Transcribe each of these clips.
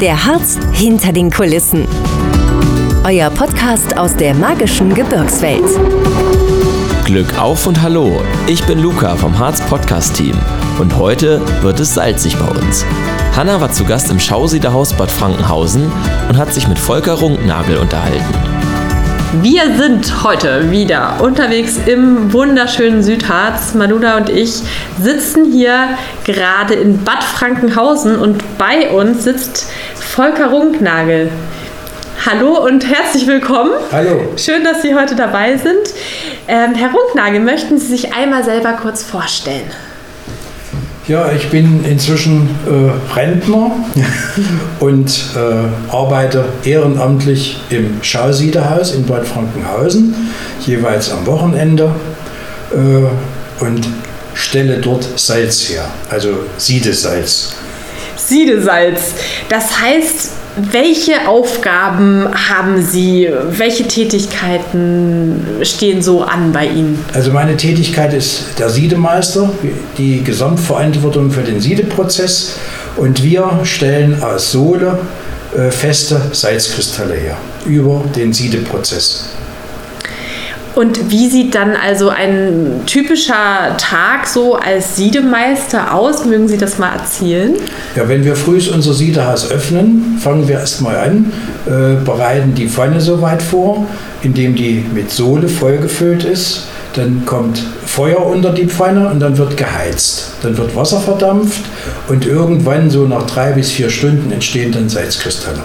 Der Harz hinter den Kulissen. Euer Podcast aus der magischen Gebirgswelt. Glück auf und hallo, ich bin Luca vom Harz Podcast Team und heute wird es salzig bei uns. Hanna war zu Gast im Schausiederhaus Bad Frankenhausen und hat sich mit Volker Runknagel unterhalten. Wir sind heute wieder unterwegs im wunderschönen Südharz. Manuda und ich sitzen hier gerade in Bad Frankenhausen und bei uns sitzt Volker Runknagel. Hallo und herzlich willkommen. Hallo. Schön, dass Sie heute dabei sind. Ähm, Herr Runknagel, möchten Sie sich einmal selber kurz vorstellen? Ja, ich bin inzwischen äh, Rentner und äh, arbeite ehrenamtlich im Schausiederhaus in Bad Frankenhausen, jeweils am Wochenende äh, und stelle dort Salz her, also Siedesalz. Siedesalz. Das heißt, welche Aufgaben haben Sie? Welche Tätigkeiten stehen so an bei Ihnen? Also meine Tätigkeit ist der Siedemeister, die Gesamtverantwortung für den Siedeprozess und wir stellen aus Sohle äh, feste Salzkristalle her über den Siedeprozess. Und wie sieht dann also ein typischer Tag so als Siedemeister aus? Mögen Sie das mal erzählen? Ja, wenn wir früh unser Siedehaus öffnen, fangen wir erstmal an, äh, bereiten die Pfanne so weit vor, indem die mit Sohle vollgefüllt ist. Dann kommt Feuer unter die Pfanne und dann wird geheizt. Dann wird Wasser verdampft und irgendwann, so nach drei bis vier Stunden, entstehen dann Salzkristalle.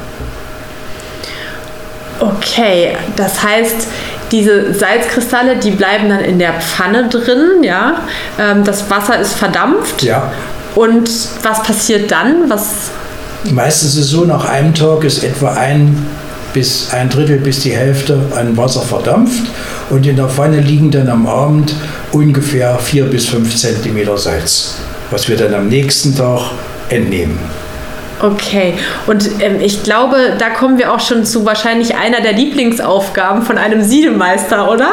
Okay, das heißt, diese Salzkristalle, die bleiben dann in der Pfanne drin, ja. Ähm, das Wasser ist verdampft. Ja. Und was passiert dann? Was Meistens ist es so, nach einem Tag ist etwa ein bis ein Drittel bis die Hälfte an Wasser verdampft und in der Pfanne liegen dann am Abend ungefähr vier bis fünf Zentimeter Salz, was wir dann am nächsten Tag entnehmen. Okay, und ähm, ich glaube, da kommen wir auch schon zu wahrscheinlich einer der Lieblingsaufgaben von einem Siedemeister, oder?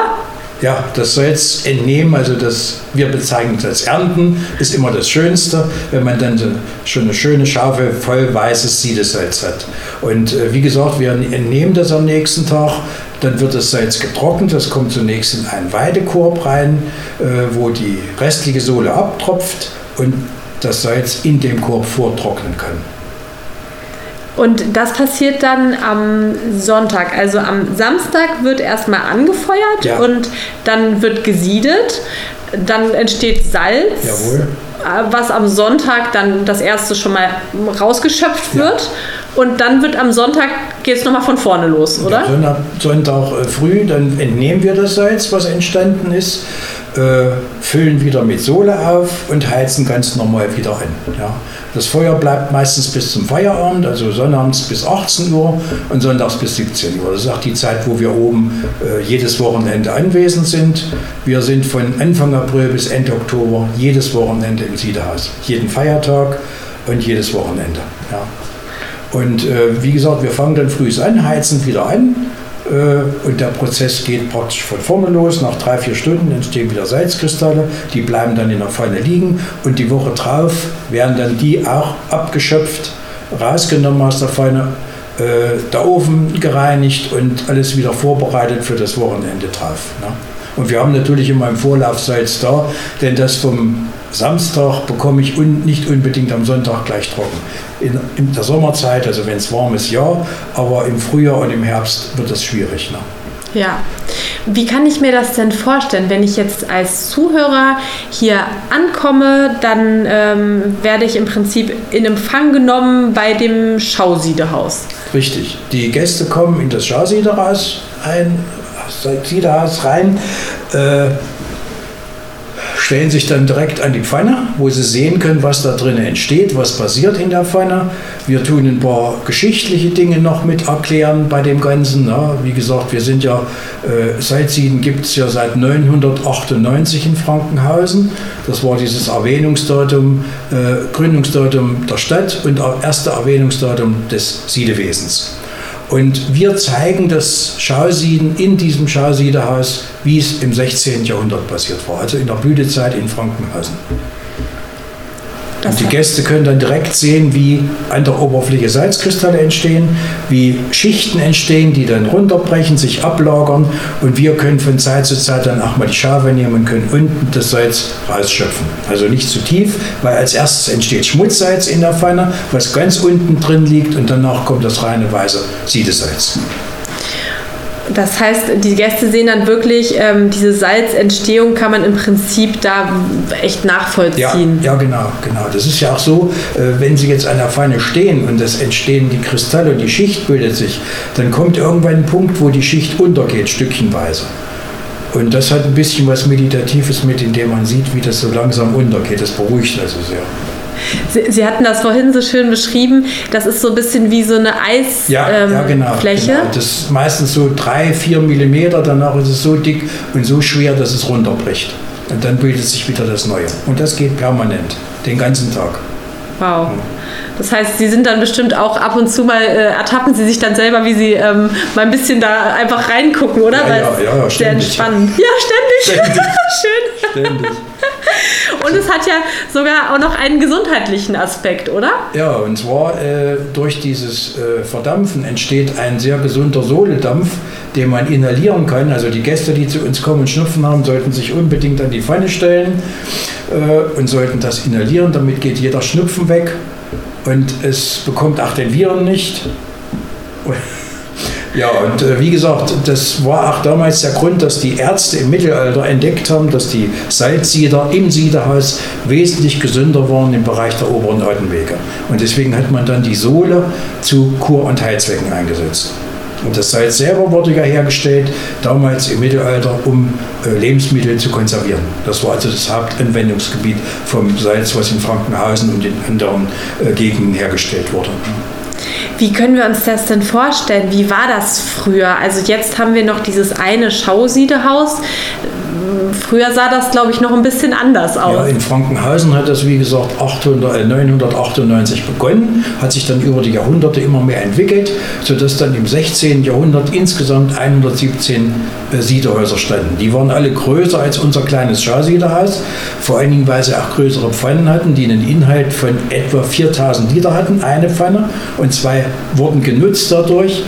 Ja, das Salz entnehmen, also das, wir bezeichnen es als Ernten, ist immer das Schönste, wenn man dann schon eine schöne Schafe voll weißes Siedesalz hat. Und äh, wie gesagt, wir entnehmen das am nächsten Tag, dann wird das Salz getrocknet, das kommt zunächst in einen Weidekorb rein, äh, wo die restliche Sohle abtropft und das Salz in dem Korb vortrocknen kann. Und das passiert dann am Sonntag. Also am Samstag wird erstmal angefeuert Ja. und dann wird gesiedet. Dann entsteht Salz, Jawohl. äh, was am Sonntag dann das erste schon mal rausgeschöpft Ja. wird. Und dann wird am Sonntag geht es nochmal von vorne los, oder? Sonntag, Sonntag äh, früh, dann entnehmen wir das Salz, was entstanden ist, füllen wieder mit Sohle auf und heizen ganz normal wieder an. Ja. Das Feuer bleibt meistens bis zum Feierabend, also sonnabends bis 18 Uhr und sonntags bis 17 Uhr. Das ist auch die Zeit, wo wir oben äh, jedes Wochenende anwesend sind. Wir sind von Anfang April bis Ende Oktober jedes Wochenende im Siederhaus. Jeden Feiertag und jedes Wochenende. Ja. Und äh, wie gesagt, wir fangen dann früh an, heizen wieder an äh, und der Prozess geht praktisch von vorne los. Nach drei, vier Stunden entstehen wieder Salzkristalle, die bleiben dann in der Pfanne liegen und die Woche drauf werden dann die auch abgeschöpft, rausgenommen aus der Pfanne, äh, der Ofen gereinigt und alles wieder vorbereitet für das Wochenende drauf. Ne? Und wir haben natürlich immer im Vorlauf Salz da, denn das vom Samstag bekomme ich un nicht unbedingt am Sonntag gleich trocken. In, in der Sommerzeit, also wenn es warm ist, ja, aber im Frühjahr und im Herbst wird das schwierig. Ne? Ja. Wie kann ich mir das denn vorstellen? Wenn ich jetzt als Zuhörer hier ankomme, dann ähm, werde ich im Prinzip in Empfang genommen bei dem Schausiedehaus. Richtig. Die Gäste kommen in das ein, Siederhaus rein, äh, stellen sich dann direkt an die Pfanne, wo sie sehen können, was da drin entsteht, was passiert in der Pfanne. Wir tun ein paar geschichtliche Dinge noch mit erklären bei dem Ganzen. Ne? Wie gesagt, wir sind ja, äh, Salzsieden gibt es ja seit 998 in Frankenhausen. Das war dieses Erwähnungsdatum, äh, Gründungsdatum der Stadt und erste Erwähnungsdatum des Siedewesens. Und wir zeigen das Schausieden in diesem Schausiederhaus, wie es im 16. Jahrhundert passiert war, also in der Blütezeit in Frankenhausen. Und die Gäste können dann direkt sehen, wie an der Oberfläche Salzkristalle entstehen, wie Schichten entstehen, die dann runterbrechen, sich ablagern. Und wir können von Zeit zu Zeit dann auch mal die Schafe nehmen und können unten das Salz rausschöpfen. Also nicht zu tief, weil als erstes entsteht Schmutzsalz in der Pfanne, was ganz unten drin liegt und danach kommt das reine weiße Siedesalz. Das heißt, die Gäste sehen dann wirklich, ähm, diese Salzentstehung kann man im Prinzip da echt nachvollziehen. Ja, ja, genau, genau. Das ist ja auch so, äh, wenn Sie jetzt an der Pfanne stehen und es entstehen die Kristalle und die Schicht bildet sich, dann kommt irgendwann ein Punkt, wo die Schicht untergeht, stückchenweise. Und das hat ein bisschen was Meditatives mit, indem man sieht, wie das so langsam untergeht. Das beruhigt also sehr. Sie, Sie, hatten das vorhin so schön beschrieben. Das ist so ein bisschen wie so eine Eisfläche. Ja, ähm, ja genau, genau, Das ist meistens so drei, vier Millimeter. Danach ist es so dick und so schwer, dass es runterbricht. Und dann bildet sich wieder das Neue. Und das geht permanent, den ganzen Tag. Wow. Das heißt, Sie sind dann bestimmt auch ab und zu mal, äh, ertappen Sie sich dann selber, wie Sie ähm, mal ein bisschen da einfach reingucken, oder? Ja, Weil ja, ja, ja, sehr entspannend. Ja, ständig. ständig. Schön. Ständig. Und es hat ja sogar auch noch einen gesundheitlichen Aspekt, oder? Ja, und zwar äh, durch dieses äh, Verdampfen entsteht ein sehr gesunder Sohledampf, den man inhalieren kann. Also die Gäste, die zu uns kommen und Schnupfen haben, sollten sich unbedingt an die Pfanne stellen äh, und sollten das inhalieren. Damit geht jeder Schnupfen weg und es bekommt auch den Viren nicht. Ja, und äh, wie gesagt, das war auch damals der Grund, dass die Ärzte im Mittelalter entdeckt haben, dass die Salzsieder im Siederhaus wesentlich gesünder waren im Bereich der oberen Atemwege. Und deswegen hat man dann die Sohle zu Kur- und Heilzwecken eingesetzt. Und das Salz selber wurde ja hergestellt, damals im Mittelalter, um äh, Lebensmittel zu konservieren. Das war also das Hauptanwendungsgebiet vom Salz, was in Frankenhausen und in anderen äh, Gegenden hergestellt wurde. Wie können wir uns das denn vorstellen? Wie war das früher? Also jetzt haben wir noch dieses eine Schausiedehaus. Früher sah das, glaube ich, noch ein bisschen anders aus. Ja, in Frankenhausen hat das, wie gesagt, 800, äh, 998 begonnen, hat sich dann über die Jahrhunderte immer mehr entwickelt, sodass dann im 16. Jahrhundert insgesamt 117 äh, Siedehäuser standen. Die waren alle größer als unser kleines Schausiederhaus, vor allen Dingen, weil sie auch größere Pfannen hatten, die einen Inhalt von etwa 4000 Liter hatten, eine Pfanne, und zwei wurden genutzt dadurch.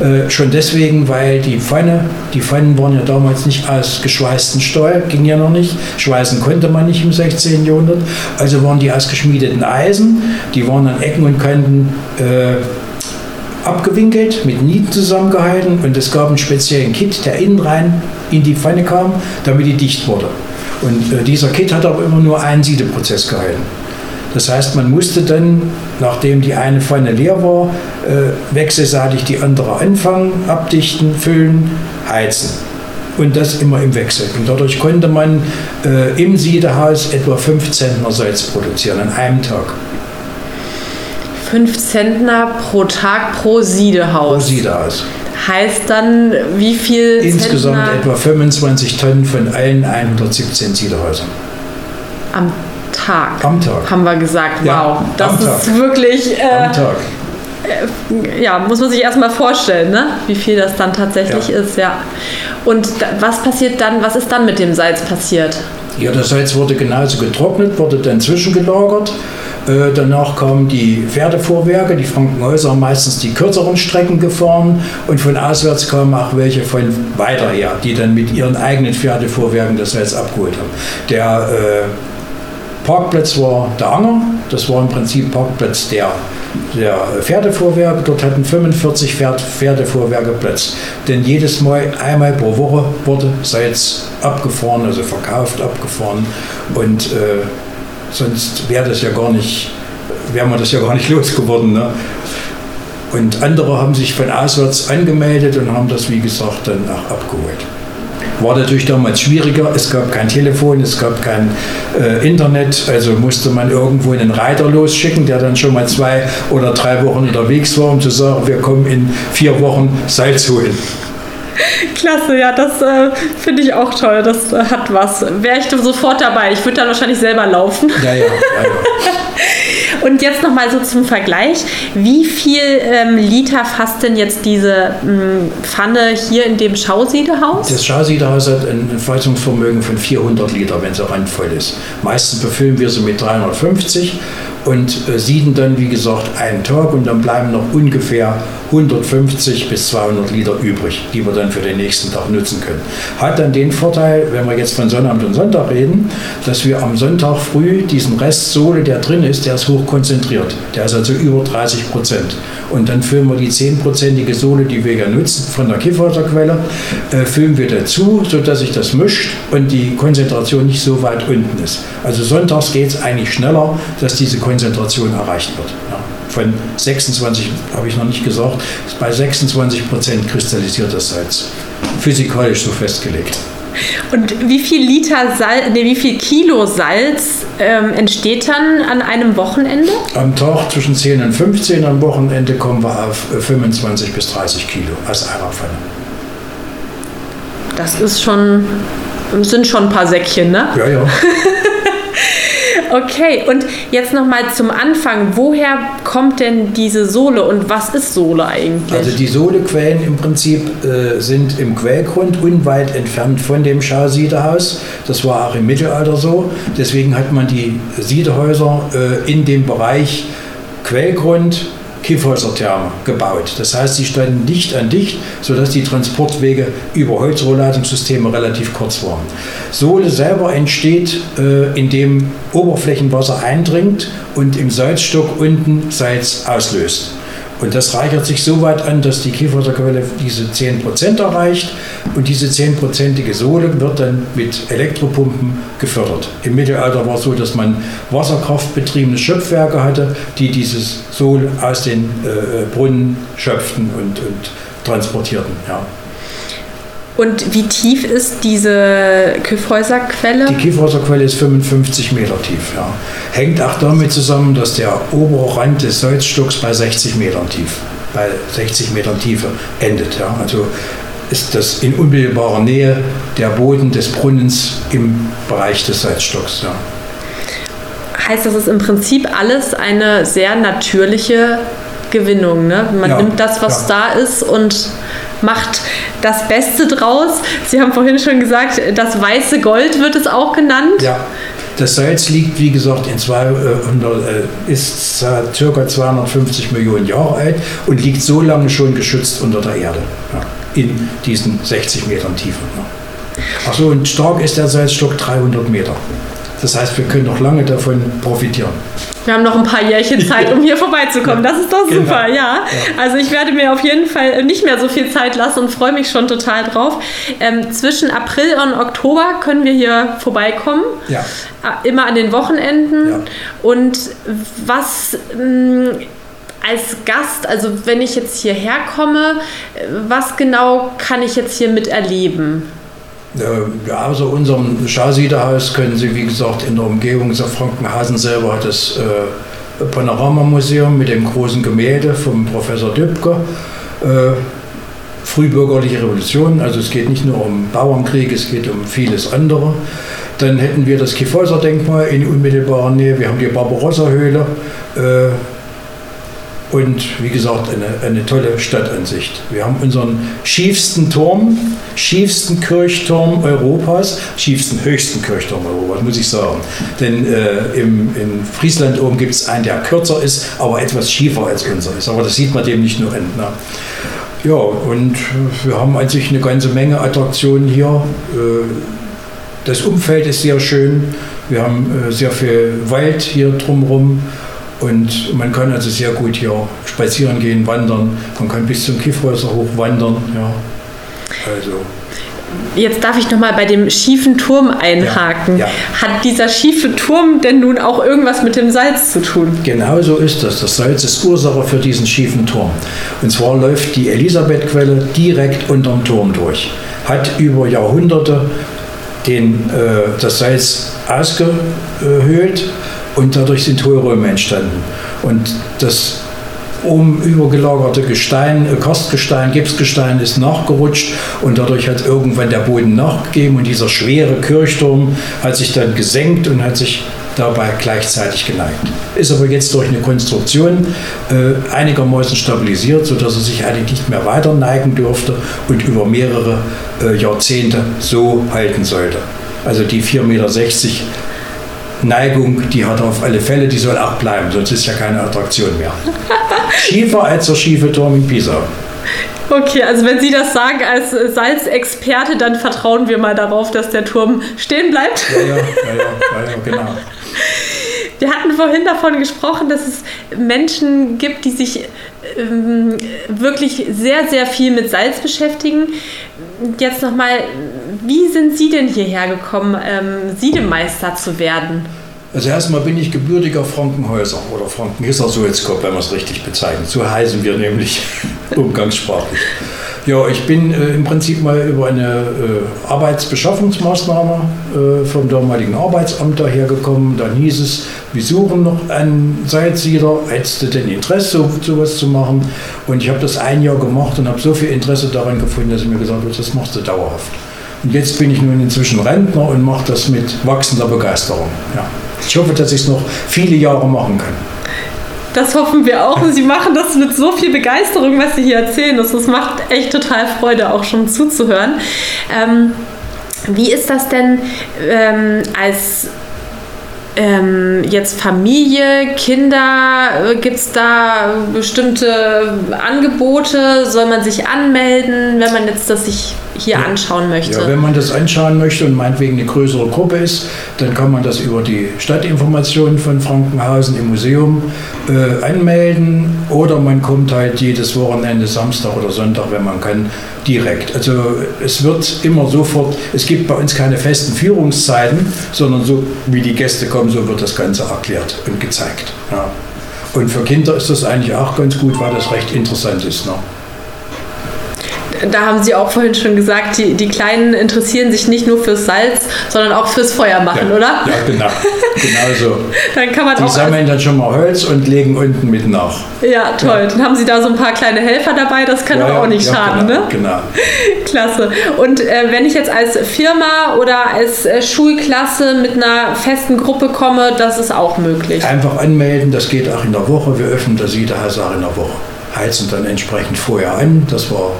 Äh, schon deswegen, weil die Pfanne, die Pfannen waren ja damals nicht aus geschweißten Stahl, ging ja noch nicht. Schweißen konnte man nicht im 16. Jahrhundert. Also waren die aus geschmiedeten Eisen, die waren an Ecken und Kanten äh, abgewinkelt, mit Nieten zusammengehalten und es gab einen speziellen Kit, der innen rein in die Pfanne kam, damit die dicht wurde. Und äh, dieser Kit hat aber immer nur einen Siedeprozess gehalten. Das heißt, man musste dann, nachdem die eine Pfanne leer war, äh, wechselseitig die andere anfangen, abdichten, füllen, heizen. Und das immer im Wechsel. Und dadurch konnte man äh, im Siedehaus etwa 5 Zentner Salz produzieren an einem Tag. 5 Zentner pro Tag pro Siedehaus. Pro Siedehaus. Heißt dann, wie viel Insgesamt Zentner? etwa 25 Tonnen von allen 117 Siedehäusern. Am Tag. Am Tag. Haben wir gesagt. Wow. Ja, das ist Tag. wirklich. Äh, am Tag. Äh, ja, muss man sich erstmal vorstellen, ne? wie viel das dann tatsächlich Ja. ist, ja. Und was passiert dann, was ist dann mit dem Salz passiert? Ja, das Salz wurde genauso getrocknet, wurde dann zwischengelagert. Äh, danach kamen die Pferdefuhrwerke, die Frankenhäuser haben meistens die kürzeren Strecken gefahren und von auswärts kamen auch welche von weiter her, die dann mit ihren eigenen Pferdefuhrwerken das Salz abgeholt haben. Der äh, Parkplatz war der Anger, das war im Prinzip Parkplatz der, der Pferdefuhrwerke. Dort hatten 45 Pferd, Pferdefuhrwerke Platz. Denn jedes Mal, einmal pro Woche, wurde Salz abgefahren, also verkauft, abgefahren. Und äh, sonst wäre das ja gar nicht, wäre man das ja gar nicht losgeworden. Ne? Und andere haben sich von auswärts angemeldet und haben das, wie gesagt, dann auch abgeholt. War natürlich damals schwieriger. Es gab kein Telefon, es gab kein äh, Internet, also musste man irgendwo einen Reiter losschicken, der dann schon mal zwei oder drei Wochen unterwegs war, um zu sagen, wir kommen in vier Wochen Salz holen. Klasse, ja, das äh, finde ich auch toll. Das äh, hat was. Wäre ich sofort dabei. Ich würde dann wahrscheinlich selber laufen. Ja, ja, ja. Und jetzt nochmal so zum Vergleich. Wie viel ähm, Liter fasst denn jetzt diese ähm, Pfanne hier in dem Schausiedehaus? Das Schausiedehaus hat ein Fassungsvermögen von 400 Liter, wenn sie randvoll ist. Meistens befüllen wir sie mit 350 und äh, sieden dann, wie gesagt, einen Tag und dann bleiben noch ungefähr 150 bis 200 Liter übrig, die wir dann für den nächsten Tag nutzen können. Hat dann den Vorteil, wenn wir jetzt von Sonnabend und Sonntag reden, dass wir am Sonntag früh diesen Rest Sohle, der drin ist, der ist hoch konzentriert. Der ist also über 30 Prozent. Und dann füllen wir die 10-prozentige Sohle, die wir ja nutzen, von der Kiffwasserquelle, äh, füllen wir dazu, sodass sich das mischt und die Konzentration nicht so weit unten ist. Also sonntags geht es eigentlich schneller, dass diese Konzentration erreicht wird. Ja von 26, habe ich noch nicht gesagt, bei 26 Prozent kristallisiert das Salz. Physikalisch so festgelegt. Und wie viel Liter Salz, nee, wie viel Kilo Salz ähm, entsteht dann an einem Wochenende? Am Tag zwischen 10 und 15, am Wochenende kommen wir auf 25 bis 30 Kilo aus einer Pfanne. Das ist schon, sind schon ein paar Säckchen, ne? Ja, ja. Okay, und jetzt nochmal zum Anfang. Woher kommt denn diese Sohle und was ist Sohle eigentlich? Also die Sohlequellen im Prinzip äh, sind im Quellgrund unweit entfernt von dem Schausiederhaus. Das war auch im Mittelalter so. Deswegen hat man die Siedehäuser äh, in dem Bereich Quellgrund Kiffhäusertherme gebaut. Das heißt, sie standen dicht an dicht, sodass die Transportwege über Holzrohrleitungssysteme relativ kurz waren. Sohle selber entsteht, äh, indem Oberflächenwasser eindringt und im Salzstock unten Salz auslöst. Und das reichert sich so weit an, dass die Kiefwasserquelle diese 10% erreicht und diese 10%ige Sohle wird dann mit Elektropumpen gefördert. Im Mittelalter war es so, dass man wasserkraftbetriebene Schöpfwerke hatte, die dieses Sohle aus den äh, Brunnen schöpften und, und transportierten. Ja. Und wie tief ist diese Kiffhäuserquelle? Die Kiffhäuserquelle ist 55 Meter tief. Ja. Hängt auch damit zusammen, dass der obere Rand des Salzstocks bei 60 Metern tief, bei 60 Metern Tiefe endet. Ja. Also ist das in unmittelbarer Nähe der Boden des Brunnens im Bereich des Salzstocks. Ja. Heißt das ist im Prinzip alles eine sehr natürliche Gewinnung. Ne? Man ja, nimmt das, was ja. da ist und macht das Beste draus. Sie haben vorhin schon gesagt, das weiße Gold wird es auch genannt. Ja. Das Salz liegt, wie gesagt, in 200, äh, ist ca. 250 Millionen Jahre alt und liegt so lange schon geschützt unter der Erde, ja, in diesen 60 Metern Tiefe. Ja. Achso, und stark ist der Salzstock 300 Meter. Das heißt, wir können noch lange davon profitieren. Wir haben noch ein paar Jährchen Zeit, um hier vorbeizukommen. Das ist doch genau. super, ja. ja. Also ich werde mir auf jeden Fall nicht mehr so viel Zeit lassen und freue mich schon total drauf. Ähm, zwischen April und Oktober können wir hier vorbeikommen. Ja. Äh, immer an den Wochenenden. Ja. Und was mh, mm, als Gast, also wenn ich jetzt hierher komme, was genau kann ich jetzt hier miterleben? Also unserem Schausiederhaus können Sie, wie gesagt, in der Umgebung, so Frankenhasen selber das äh, Panoramamuseum mit dem großen Gemälde vom Professor Dübke. Äh, frühbürgerliche Revolution, also es geht nicht nur um Bauernkrieg, es geht um vieles andere. Dann hätten wir das Kiffhäuser-Denkmal in unmittelbarer Nähe, wir haben die Barbarossa-Höhle, äh, und wie gesagt, eine, eine tolle Stadtansicht. Wir haben unseren schiefsten Turm, schiefsten Kirchturm Europas, schiefsten, höchsten Kirchturm Europas, muss ich sagen. Denn äh, im, in Friesland oben gibt es einen, der kürzer ist, aber etwas schiefer als unser ist. Aber das sieht man dem nicht nur an. Ne? Ja, und wir haben an sich eine ganze Menge Attraktionen hier. Äh, das Umfeld ist sehr schön. Wir haben äh, sehr viel Wald hier drumherum. Und man kann also sehr gut hier spazieren gehen, wandern. Man kann bis zum Kiffhäuser hoch wandern. Ja. Also. Jetzt darf ich noch mal bei dem schiefen Turm einhaken. Ja, ja. Hat dieser schiefe Turm denn nun auch irgendwas mit dem Salz zu tun? Genau so ist das. Das Salz ist Ursache für diesen schiefen Turm. Und zwar läuft die Elisabethquelle direkt unterm Turm durch. Hat über Jahrhunderte den, äh, das Salz ausgehöhlt und dadurch sind Hohlräume entstanden. Und das oben übergelagerte Gestein, äh, Kostgestein, Gipsgestein ist nachgerutscht und dadurch hat irgendwann der Boden nachgegeben und dieser schwere Kirchturm hat sich dann gesenkt und hat sich dabei gleichzeitig geneigt. Ist aber jetzt durch eine Konstruktion äh, einigermaßen stabilisiert, sodass er sich eigentlich nicht mehr weiter neigen dürfte und über mehrere äh, Jahrzehnte so halten sollte. Also die 4,60 Meter Neigung, die hat er auf alle Fälle, die soll auch bleiben, sonst ist ja keine Attraktion mehr. Schiefer als der schiefe Turm in Pisa. Okay, also wenn Sie das sagen als Salzexperte, dann vertrauen wir mal darauf, dass der Turm stehen bleibt. Ja, ja, ja, ja, ja genau. Wir hatten vorhin davon gesprochen, dass es Menschen gibt, die sich ähm, wirklich sehr, sehr viel mit Salz beschäftigen. Jetzt nochmal, wie sind Sie denn hierher gekommen, ähm, Siedemeister zu werden? Also erstmal bin ich gebürtiger Frankenhäuser oder Frankenhisser Sulzkopf, wenn man es richtig bezeichnet. So heißen wir nämlich umgangssprachlich. Ja, ich bin äh, im Prinzip mal über eine äh, Arbeitsbeschaffungsmaßnahme äh, vom damaligen Arbeitsamt dahergekommen. Dann hieß es, wir suchen noch einen Salzsieder. Hättest du denn Interesse, so, sowas zu machen? Und ich habe das ein Jahr gemacht und habe so viel Interesse daran gefunden, dass ich mir gesagt habe, das machst du dauerhaft. Und jetzt bin ich nun inzwischen Rentner und mache das mit wachsender Begeisterung. Ja. Ich hoffe, dass ich es noch viele Jahre machen kann. Das hoffen wir auch. Und Sie machen das mit so viel Begeisterung, was Sie hier erzählen. Das, das macht echt total Freude, auch schon zuzuhören. Ähm, wie ist das denn ähm, als ähm, jetzt Familie, Kinder, äh, gibt es da bestimmte Angebote? Soll man sich anmelden, wenn man jetzt das sich hier ja. anschauen möchte? Ja, wenn man das anschauen möchte und meinetwegen eine größere Gruppe ist, dann kann man das über die Stadtinformationen von Frankenhausen im Museum äh, anmelden oder man kommt halt jedes Wochenende, Samstag oder Sonntag, wenn man kann, direkt. Also es wird immer sofort, es gibt bei uns keine festen Führungszeiten, sondern so wie die Gäste kommen, so wird das Ganze erklärt und gezeigt. Ja. Und für Kinder ist das eigentlich auch ganz gut, weil das recht interessant ist. Ne? Da haben Sie auch vorhin schon gesagt, die, die Kleinen interessieren sich nicht nur fürs Salz, sondern auch fürs Feuer machen, ja, oder? Ja, genau. genau so. dann kann man die auch sammeln dann schon mal Holz und legen unten mit nach. Ja, toll. Ja. Dann haben Sie da so ein paar kleine Helfer dabei, das kann ja, auch nicht schaden, genau, ne? Genau. Klasse. Und äh, wenn ich jetzt als Firma oder als äh, Schulklasse mit einer festen Gruppe komme, das ist auch möglich. Einfach anmelden, das geht auch in der Woche. Wir öffnen das jede auch in der Woche heizen dann entsprechend vorher an, dass wir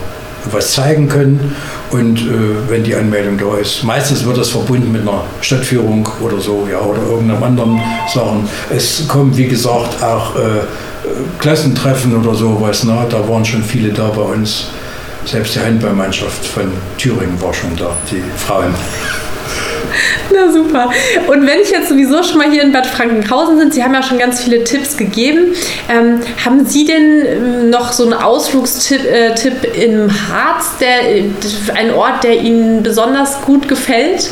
was zeigen können. Und äh, wenn die Anmeldung da ist, meistens wird das verbunden mit einer Stadtführung oder so, ja, oder irgendeinem anderen Sachen. Es kommen, wie gesagt, auch äh, Klassentreffen oder sowas. Ne? Da waren schon viele da bei uns. Selbst die Handballmannschaft von Thüringen war schon da, die Frauen. Na super. Und wenn ich jetzt sowieso schon mal hier in Bad Frankenhausen sind, Sie haben ja schon ganz viele Tipps gegeben. Ähm, haben Sie denn ähm, noch so einen Ausflugstipp äh, Tipp im Harz, der, äh, ein Ort, der Ihnen besonders gut gefällt?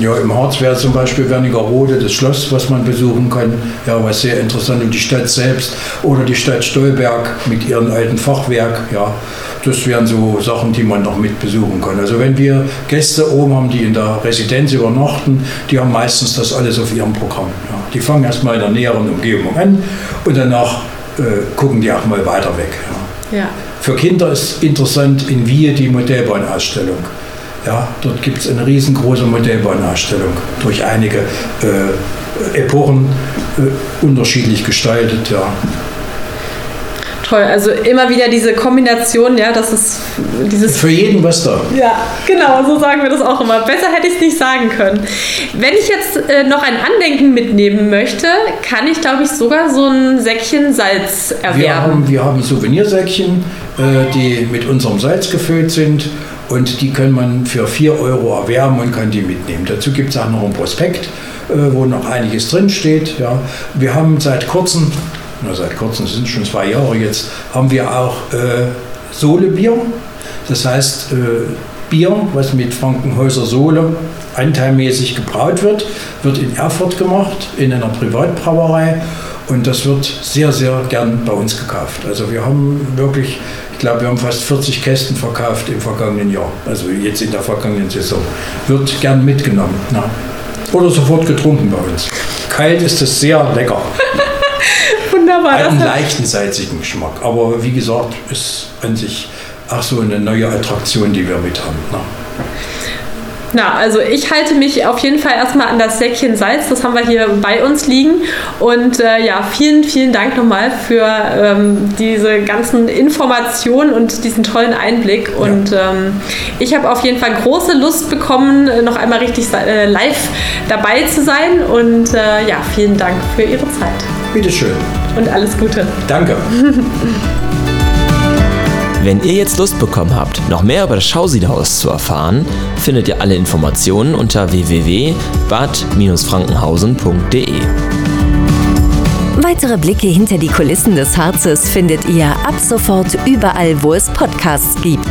Ja, im Harz wäre zum Beispiel Wernigerode, das Schloss, was man besuchen kann. Ja, was sehr interessant. Und die Stadt selbst oder die Stadt Stolberg mit ihrem alten Fachwerk. Ja, das wären so Sachen, die man noch mit besuchen kann. Also wenn wir Gäste oben haben, die in der Residenz übernachten, die haben meistens das alles auf ihrem Programm. Ja. Die fangen erstmal in der näheren Umgebung an und danach äh, gucken die auch mal weiter weg. Ja. Ja. Für Kinder ist interessant in Wien die Modellbahnausstellung. Ja, dort gibt es eine riesengroße Modellbahnausstellung durch einige äh, Epochen äh, unterschiedlich gestaltet. Ja toll. Also immer wieder diese Kombination, ja, das ist dieses. Für jeden was da. Ja, genau, so sagen wir das auch immer. Besser hätte ich es nicht sagen können. Wenn ich jetzt äh, noch ein Andenken mitnehmen möchte, kann ich, glaube ich, sogar so ein Säckchen Salz erwerben. Wir haben, wir haben Souvenirsäckchen, äh, die mit unserem Salz gefüllt sind. Und die kann man für 4 Euro erwerben und kann die mitnehmen. Dazu gibt es auch noch ein Prospekt, äh, wo noch einiges drin steht. Ja. Wir haben seit kurzem nur seit kurzem, sind schon zwei Jahre jetzt, haben wir auch äh, Sohlebier. Das heißt, äh, Bier, was mit Frankenhäuser Sohle anteilmäßig gebraut wird, wird in Erfurt gemacht, in einer Privatbrauerei. Und das wird sehr, sehr gern bei uns gekauft. Also wir haben wirklich, ich glaube, wir haben fast 40 Kästen verkauft im vergangenen Jahr. Also jetzt in der vergangenen Saison. Wird gern mitgenommen. Na. Oder sofort getrunken bei uns. Kalt ist es sehr lecker. Wunderbar. Einen leichten salzigen Geschmack. Aber wie gesagt, ist an sich auch so eine neue Attraktion, die wir mit haben. Ne? Na, also ich halte mich auf jeden Fall erstmal an das Säckchen Salz. Das haben wir hier bei uns liegen. Und äh, ja, vielen, vielen Dank nochmal für ähm, diese ganzen Informationen und diesen tollen Einblick. Ja. Und ähm, ich habe auf jeden Fall große Lust bekommen, noch einmal richtig äh, live dabei zu sein. Und äh, ja, vielen Dank für Ihre Zeit. Bitteschön. Und alles Gute. Danke. Wenn ihr jetzt Lust bekommen habt, noch mehr über das Schausiederhaus zu erfahren, findet ihr alle Informationen unter www.bad-frankenhausen.de. Weitere Blicke hinter die Kulissen des Harzes findet ihr ab sofort überall, wo es Podcasts gibt.